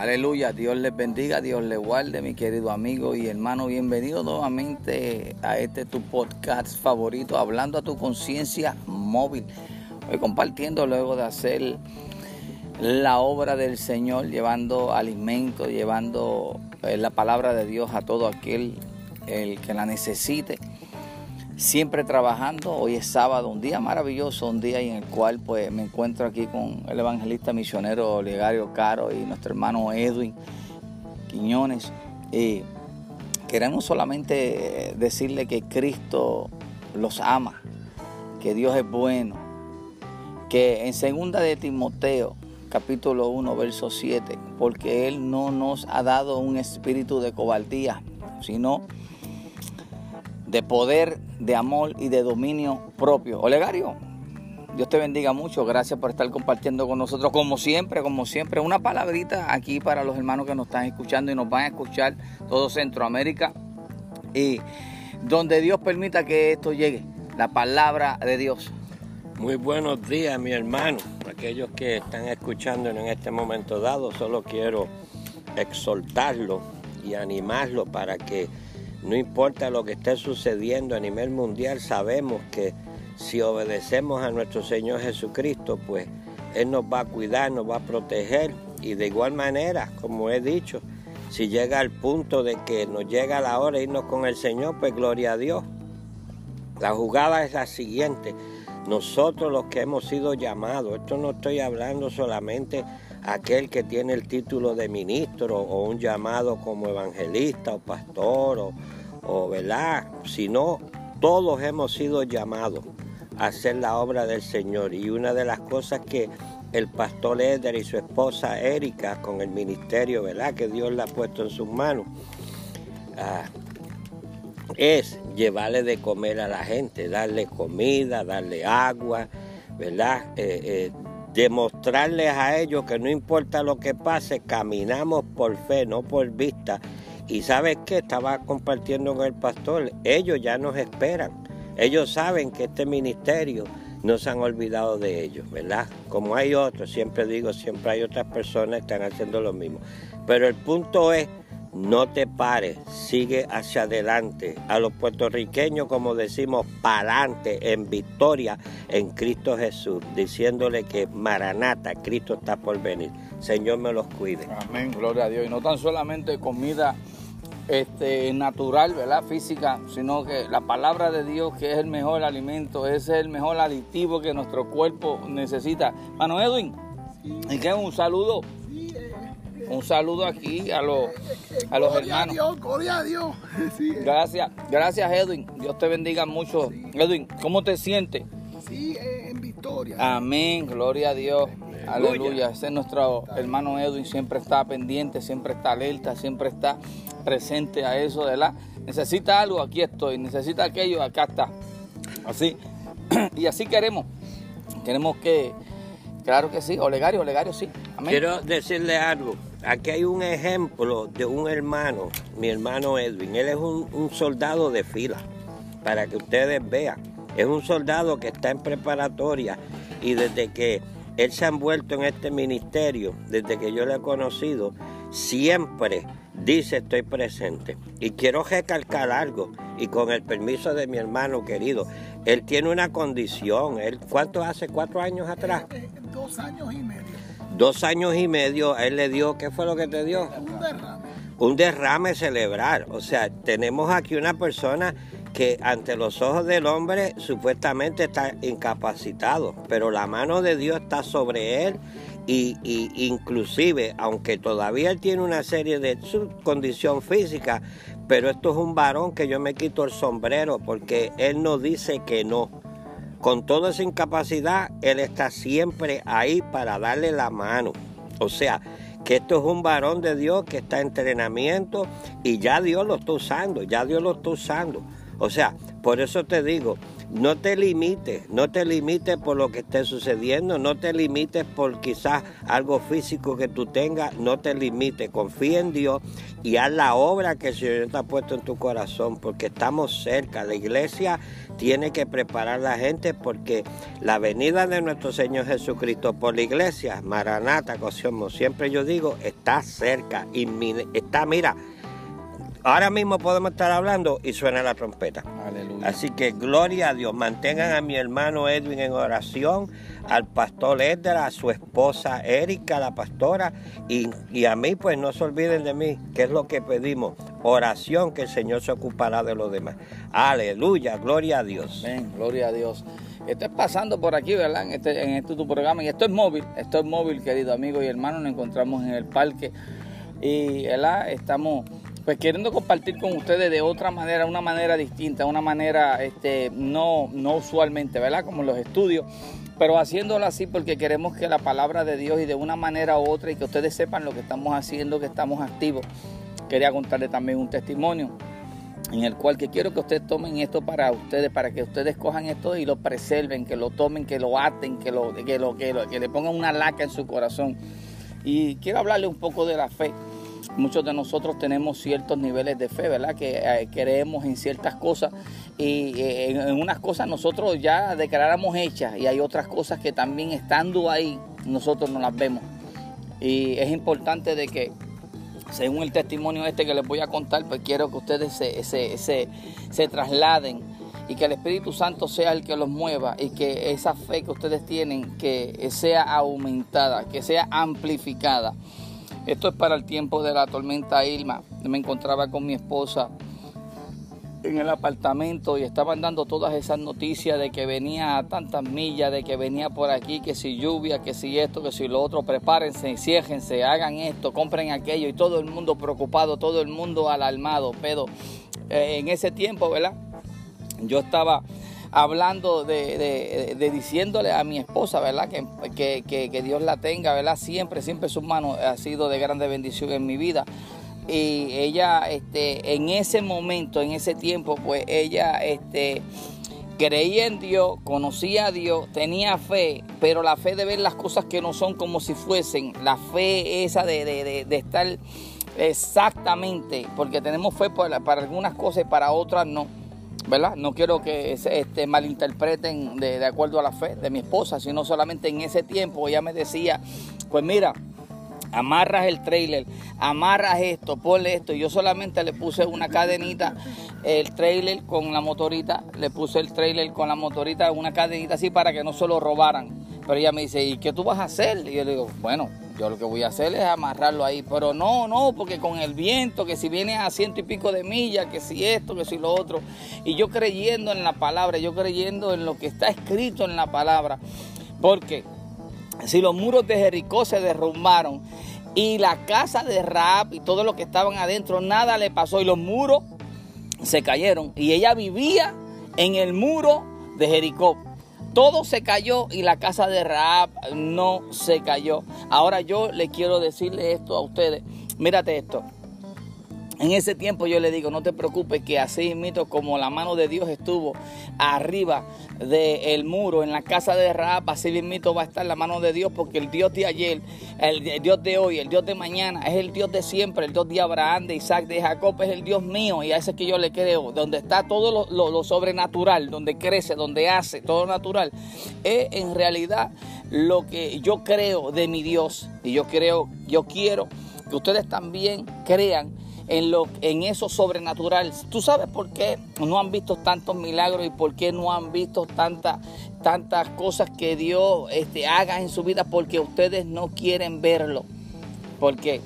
Aleluya, Dios les bendiga, Dios les guarde, mi querido amigo y hermano. Bienvenido nuevamente a este tu podcast favorito, hablando a tu conciencia móvil. Hoy compartiendo luego de hacer la obra del Señor, llevando alimento, llevando eh, la palabra de Dios a todo aquel el que la necesite siempre trabajando. Hoy es sábado, un día maravilloso, un día en el cual pues me encuentro aquí con el evangelista misionero Olegario Caro y nuestro hermano Edwin Quiñones. Y queremos solamente decirle que Cristo los ama, que Dios es bueno, que en segunda de Timoteo capítulo 1 verso 7, porque Él no nos ha dado un espíritu de cobardía, sino de poder, de amor y de dominio propio. Olegario, Dios te bendiga mucho. Gracias por estar compartiendo con nosotros, como siempre, como siempre. Una palabrita aquí para los hermanos que nos están escuchando y nos van a escuchar todo Centroamérica. Y donde Dios permita que esto llegue, la palabra de Dios. Muy buenos días, mi hermano. Aquellos que están escuchando en este momento dado, solo quiero exhortarlo y animarlo para que no importa lo que esté sucediendo a nivel mundial, sabemos que si obedecemos a nuestro Señor Jesucristo, pues Él nos va a cuidar, nos va a proteger y de igual manera, como he dicho, si llega al punto de que nos llega la hora de irnos con el Señor, pues gloria a Dios. La jugada es la siguiente. Nosotros los que hemos sido llamados, esto no estoy hablando solamente aquel que tiene el título de ministro o un llamado como evangelista o pastor o, o ¿verdad? Sino todos hemos sido llamados a hacer la obra del Señor. Y una de las cosas que el pastor Eder y su esposa Erika con el ministerio, ¿verdad? Que Dios le ha puesto en sus manos, ah, es llevarle de comer a la gente, darle comida, darle agua, ¿verdad? Eh, eh, demostrarles a ellos que no importa lo que pase, caminamos por fe, no por vista. Y sabes qué, estaba compartiendo con el pastor, ellos ya nos esperan, ellos saben que este ministerio no se han olvidado de ellos, ¿verdad? Como hay otros, siempre digo, siempre hay otras personas que están haciendo lo mismo. Pero el punto es no te pares, sigue hacia adelante. A los puertorriqueños, como decimos, pa'lante en victoria en Cristo Jesús, diciéndole que Maranata, Cristo está por venir. Señor me los cuide. Amén, gloria a Dios. Y no tan solamente comida este, natural, ¿verdad? Física, sino que la palabra de Dios, que es el mejor alimento, es el mejor aditivo que nuestro cuerpo necesita. Mano Edwin, y que un saludo un saludo aquí a los, a los hermanos. Dios, gloria a Dios. Gracias, gracias Edwin. Dios te bendiga mucho. Edwin, ¿cómo te sientes? Sí, en victoria. Amén, gloria a Dios. Aleluya. Ese es nuestro hermano Edwin, siempre está pendiente, siempre está alerta, siempre está presente a eso, ¿verdad? Necesita algo, aquí estoy. Necesita aquello, acá está. Así. Y así queremos. Queremos que, claro que sí, Olegario, Olegario, sí. Amén. Quiero decirle algo. Aquí hay un ejemplo de un hermano, mi hermano Edwin. Él es un, soldado de fila, para que ustedes vean. Es un soldado que está en preparatoria y desde que él se ha envuelto en este ministerio, desde que yo le he conocido, siempre dice estoy presente. Y quiero recalcar algo, y con el permiso de mi hermano querido, él tiene una condición. Él, ¿Cuánto hace? ¿Cuatro años atrás? Dos años y medio dos años y medio, él le dio, ¿qué fue lo que te dio? Un derrame. Un derrame cerebral. O sea, tenemos aquí una persona que ante los ojos del hombre supuestamente está incapacitado, pero la mano de Dios está sobre él y, inclusive, aunque todavía él tiene una serie de su condición física, pero esto es un varón que yo me quito el sombrero porque él no dice que no. Con toda esa incapacidad, Él está siempre ahí para darle la mano. O sea, que esto es un varón de Dios que está en entrenamiento y ya Dios lo está usando, ya Dios lo está usando. O sea, por eso te digo no te limites, no te limites por lo que esté sucediendo, no te limites por quizás algo físico que tú tengas, no te limites, confía en Dios y haz la obra que el Señor te ha puesto en tu corazón, porque estamos cerca. La iglesia tiene que preparar a la gente porque la venida de nuestro Señor Jesucristo por la iglesia, Maranata, como siempre yo digo, está cerca, está, mira, Ahora mismo podemos estar hablando y suena la trompeta. Aleluya. Así que gloria a Dios. Mantengan a mi hermano Edwin en oración, al pastor Edgar, a su esposa Erika, la pastora, y, y, a mí, pues no se olviden de mí, que es lo que pedimos. Oración, que el Señor se ocupará de los demás. Aleluya, gloria a Dios. Amén, gloria a Dios. Esto es pasando por aquí, ¿verdad? En este, en este tu programa. Y esto es móvil, esto es móvil, querido amigo y hermano. Nos encontramos en el parque y, ¿verdad? Estamos pues queriendo compartir con ustedes de otra manera, una manera distinta, una manera este, no, no usualmente, ¿verdad? Como los estudios, pero haciéndolo así porque queremos que la palabra de Dios y de una manera u otra y que ustedes sepan lo que estamos haciendo, que estamos activos. Quería contarles también un testimonio en el cual que quiero que ustedes tomen esto para ustedes, para que ustedes cojan esto y lo preserven, que lo tomen, que lo aten, que, lo, que, lo, que, que le pongan una laca en su corazón. Y quiero hablarle un poco de la fe. Muchos de nosotros tenemos ciertos niveles de fe, ¿verdad? Que eh, creemos en ciertas cosas y eh, en, unas cosas nosotros ya declaramos hechas y hay otras cosas que también estando ahí nosotros no las vemos. Y es importante de que según el testimonio este que les voy a contar, pues quiero que ustedes se, se, se, trasladen y que el Espíritu Santo sea el que los mueva y que esa fe que ustedes tienen que sea aumentada, que sea amplificada. Esto es para el tiempo de la tormenta Irma. Me encontraba con mi esposa en el apartamento y estaban dando todas esas noticias de que venía a tantas millas, de que venía por aquí, que si lluvia, que si esto, que si lo otro, prepárense, ciéjense, hagan esto, compren aquello y todo el mundo preocupado, todo el mundo alarmado. Pero eh, en ese tiempo, ¿verdad? Yo estaba hablando de, diciéndole a mi esposa, ¿verdad? Que, que, Dios la tenga, ¿verdad? Siempre, siempre su mano ha sido de grande bendición en mi vida. Y ella, este, en ese momento, en ese tiempo, pues ella, este, creía en Dios, conocía a Dios, tenía fe, pero la fe de ver las cosas que no son como si fuesen, la fe esa de, de estar exactamente, porque tenemos fe para, para algunas cosas y para otras no ¿verdad? No quiero que este, malinterpreten de, acuerdo a la fe de mi esposa, sino solamente en ese tiempo ella me decía, pues mira, amarras el trailer, amarras esto, ponle esto. Yo solamente le puse una cadenita, el trailer con la motorita, le puse el trailer con la motorita, una cadenita así para que no se lo robaran. Pero ella me dice, ¿y qué tú vas a hacer? Y yo le digo, bueno, yo lo que voy a hacer es amarrarlo ahí, pero no, no, porque con el viento, que si viene a ciento y pico de millas, que si esto, que si lo otro. Y yo creyendo en la palabra, yo creyendo en lo que está escrito en la palabra. Porque si los muros de Jericó se derrumbaron y la casa de Raab y todo lo que estaban adentro, nada le pasó y los muros se cayeron. Y ella vivía en el muro de Jericó. Todo se cayó y la casa de Raab no se cayó. Ahora yo le quiero decirle esto a ustedes. Mírate esto. En ese tiempo yo le digo, no te preocupes que así mito como la mano de Dios estuvo arriba del muro en la casa de Raab, así mismo va a estar la mano de Dios porque el Dios de ayer, el, Dios de hoy, el Dios de mañana es el Dios de siempre, el Dios de Abraham, de Isaac, de Jacob es el Dios mío y a ese que yo le creo, donde está todo lo, sobrenatural, donde crece, donde hace, todo natural, es en realidad lo que yo creo de mi Dios. Y yo creo, yo quiero que ustedes también crean en, lo, en eso sobrenatural. ¿Tú sabes por qué no han visto tantos milagros y por qué no han visto tantas cosas que Dios este, haga en su vida? Porque ustedes no quieren verlo. Porque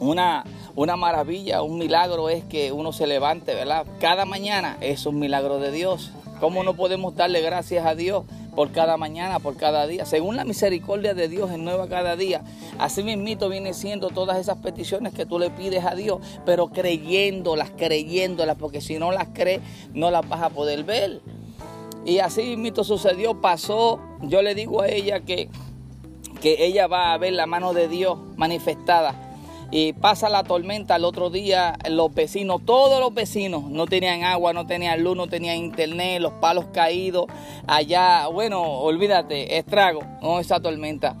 una, una maravilla, un milagro es que uno se levante, ¿verdad? Cada mañana es un milagro de Dios. ¿Cómo no podemos darle gracias a Dios por cada mañana, por cada día. Según la misericordia de Dios en nueva cada día. Así mismito viene siendo todas esas peticiones que tú le pides a Dios, pero creyéndolas, creyéndolas, porque si no las crees, no las vas a poder ver. Y así mismito sucedió, pasó. Yo le digo a ella que, que ella va a ver la mano de Dios manifestada y pasa la tormenta el otro día, los vecinos, todos los vecinos no tenían agua, no tenían luz, no tenían internet, los palos caídos, allá, bueno, olvídate, estrago, no esa tormenta.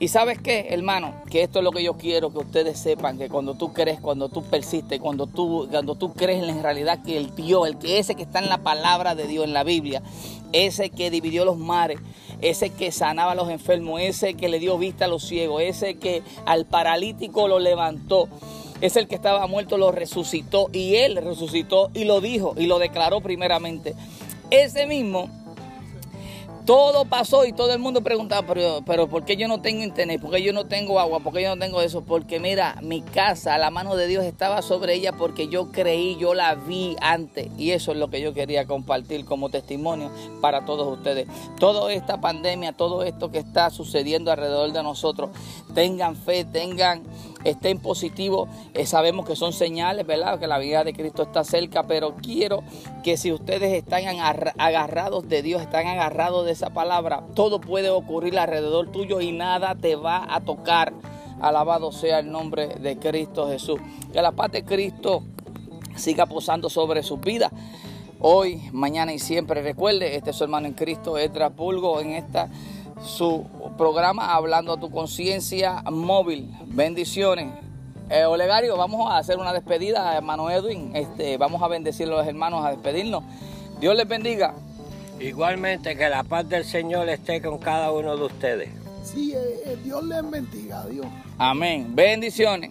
Y sabes qué, hermano, que esto es lo que yo quiero que ustedes sepan, que cuando tú crees, cuando tú persistes, cuando tú, cuando tú crees en realidad que el Dios, el que ese que está en la palabra de Dios, en la Biblia, ese que dividió los mares, ese que sanaba a los enfermos, ese que le dio vista a los ciegos, ese que al paralítico lo levantó, es el que estaba muerto, lo resucitó y él resucitó y lo dijo y lo declaró primeramente. Ese mismo todo pasó y todo el mundo preguntaba, pero, pero ¿por qué yo no tengo internet? ¿Por qué yo no tengo agua? ¿Por qué yo no tengo eso? Porque mira, mi casa, la mano de Dios estaba sobre ella porque yo creí, yo la vi antes. Y eso es lo que yo quería compartir como testimonio para todos ustedes. Toda esta pandemia, todo esto que está sucediendo alrededor de nosotros, tengan fe, tengan estén positivos. Eh, sabemos que son señales, ¿verdad? Que la vida de Cristo está cerca, pero quiero que si ustedes están agarrados de Dios, están agarrados de esa palabra, todo puede ocurrir alrededor tuyo y nada te va a tocar. Alabado sea el nombre de Cristo Jesús. Que la paz de Cristo siga posando sobre su vida. Hoy, mañana y siempre. Recuerde, este es su hermano en Cristo, Edra Pulgo, en esta su programa Hablando a tu conciencia móvil. Bendiciones. Eh, Olegario, vamos a hacer una despedida, hermano Edwin. Este, vamos a bendecir a los hermanos, a despedirnos. Dios les bendiga. Igualmente, que la paz del Señor esté con cada uno de ustedes. Sí, eh, eh, Dios les bendiga, Dios. Amén. Bendiciones.